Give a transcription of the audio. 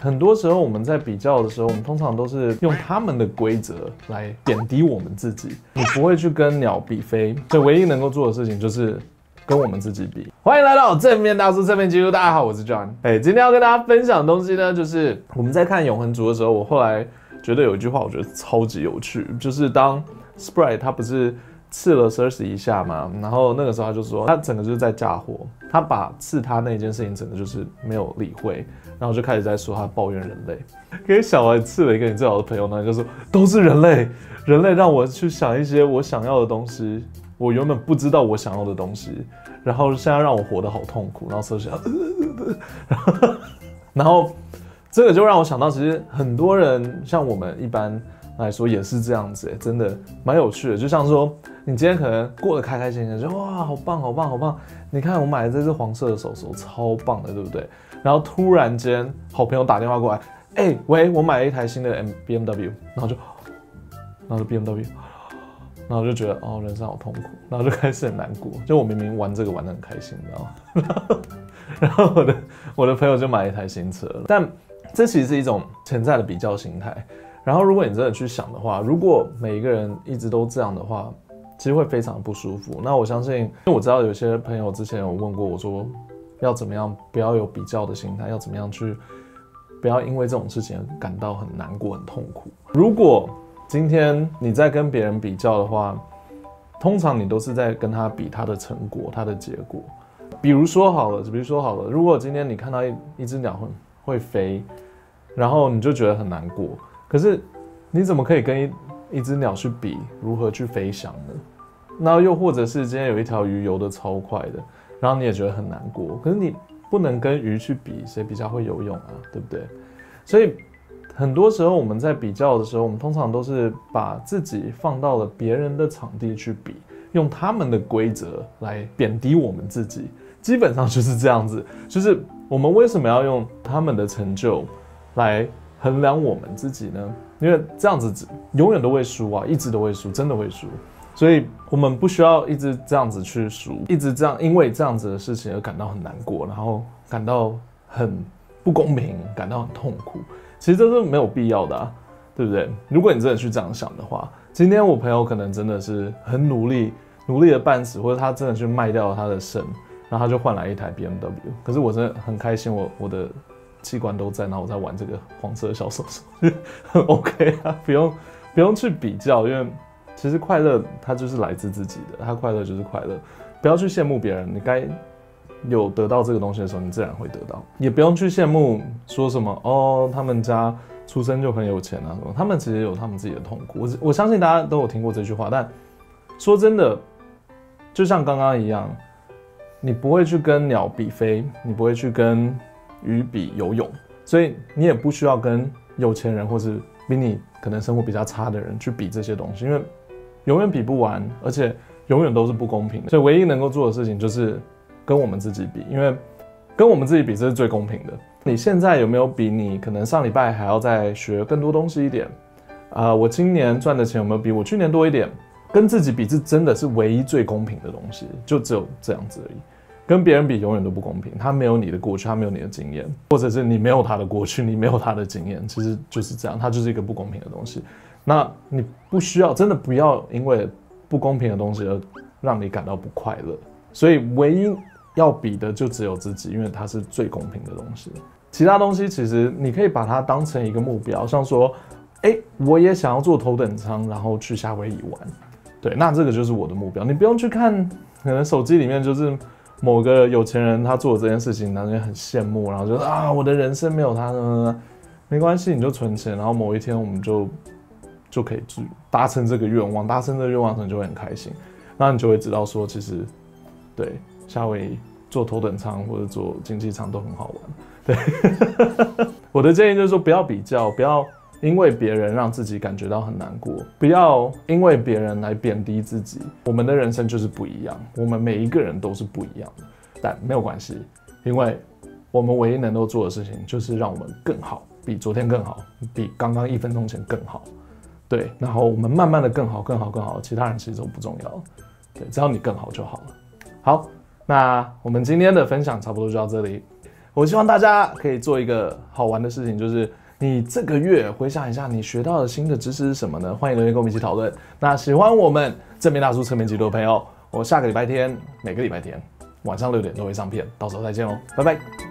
很多时候我们在比较的时候，我们通常都是用他们的规则来贬低我们自己。你不会去跟鸟比飞，所以唯一能够做的事情就是跟我们自己比。欢迎来到正面大叔正面记录，大家好，我是 John。哎，今天要跟大家分享的东西呢，就是我们在看永恒族的时候，我后来觉得有一句话，我觉得超级有趣，就是当 Sprite 他不是。刺了 Cersei 一下嘛，然后那个时候他就说，他整个就是在嫁祸，他把刺他那件事情整个就是没有理会，然后就开始在说他抱怨人类，给小孩刺了一个你最好的朋友呢，就说都是人类，人类让我去想一些我想要的东西，我原本不知道我想要的东西，然后现在让我活得好痛苦，然后说想 然后这个就让我想到，其实很多人像我们一般。来说也是这样子，欸，真的蛮有趣的。就像说，你今天可能过得开开心心，就哇，好棒，好棒，好棒！你看我买的这只黄色的手手，超棒的，对不对？然后突然间，好朋友打电话过来，哎，喂，我买了一台新的 M B M W，然后就，然后就 B M W，然后就觉得哦，人生好痛苦，然后就开始很难过。就我明明玩这个玩得很开心，你知道吗？然后我的我的朋友就买了一台新车，但这其实是一种潜在的比较心态。然后，如果你真的去想的话，如果每一个人一直都这样的话，其实会非常不舒服。那我相信，因为我知道有些朋友之前有问过我说，要怎么样不要有比较的心态，要怎么样去不要因为这种事情感到很难过、很痛苦。如果今天你在跟别人比较的话，通常你都是在跟他比他的成果、他的结果。比如说好了，比如说好了，如果今天你看到一一只鸟会会飞，然后你就觉得很难过。可是，你怎么可以跟一一只鸟去比如何去飞翔呢？那又或者是今天有一条鱼游得超快的，然后你也觉得很难过。可是你不能跟鱼去比谁比较会游泳啊，对不对？所以很多时候我们在比较的时候，我们通常都是把自己放到了别人的场地去比，用他们的规则来贬低我们自己。基本上就是这样子，就是我们为什么要用他们的成就来衡量我们自己呢？因为这样子永远都会输啊，一直都会输，真的会输。所以我们不需要一直这样子去输，一直这样，因为这样子的事情而感到很难过，然后感到很不公平，感到很痛苦。其实这是没有必要的啊，对不对？如果你真的去这样想的话，今天我朋友可能真的是很努力，努力的半死，或者他真的去卖掉了他的肾，然后他就换来一台 BMW。可是我真的很开心，我我的。器官都在，然后我在玩这个黄色的小手手，OK 啊，不用不用去比较，因为其实快乐它就是来自自己的，它快乐就是快乐，不要去羡慕别人，你该有得到这个东西的时候，你自然会得到，也不用去羡慕说什么哦，他们家出生就很有钱啊什么，他们其实有他们自己的痛苦，我我相信大家都有听过这句话，但说真的，就像刚刚一样，你不会去跟鸟比飞，你不会去跟。鱼比游泳，所以你也不需要跟有钱人或是比你可能生活比较差的人去比这些东西，因为永远比不完，而且永远都是不公平的。所以唯一能够做的事情就是跟我们自己比，因为跟我们自己比这是最公平的。你现在有没有比你可能上礼拜还要再学更多东西一点？啊、我今年赚的钱有没有比我去年多一点？跟自己比，这真的是唯一最公平的东西，就只有这样子而已。跟别人比永远都不公平，他没有你的过去，他没有你的经验，或者是你没有他的过去，你没有他的经验，其实就是这样，他就是一个不公平的东西。那你不需要，真的不要因为不公平的东西而让你感到不快乐。所以唯一要比的就只有自己，因为它是最公平的东西。其他东西其实你可以把它当成一个目标，像说，哎，我也想要坐头等舱，然后去夏威夷玩，对，那这个就是我的目标。你不用去看，可能手机里面就是。某个有钱人他做了这件事情，然后就很羡慕，然后就说啊，我的人生没有他呢，没关系，你就存钱，然后某一天我们就就可以去达成这个愿望，达成这个愿望可能就会很开心，那你就会知道说，其实对夏威夷坐头等舱或者坐经济舱都很好玩。对，我的建议就是说，不要比较，不要。因为别人让自己感觉到很难过，不要因为别人来贬低自己。我们的人生就是不一样，我们每一个人都是不一样的，但没有关系，因为我们唯一能够做的事情就是让我们更好，比昨天更好，比刚刚一分钟前更好。对，然后我们慢慢的更好，更好，更好，其他人其实都不重要。对，只要你更好就好了。好，那我们今天的分享差不多就到这里。我希望大家可以做一个好玩的事情，就是你这个月回想一下，你学到的新的知识是什么呢？欢迎留言跟我们一起讨论。那喜欢我们正面大叔侧面记录的朋友，我下个礼拜天每个礼拜天晚上六点都会上片，到时候再见哦，拜拜。